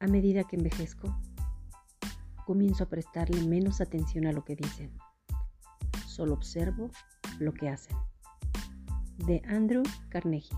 A medida que envejezco, comienzo a prestarle menos atención a lo que dicen. Solo observo lo que hacen. De Andrew Carnegie.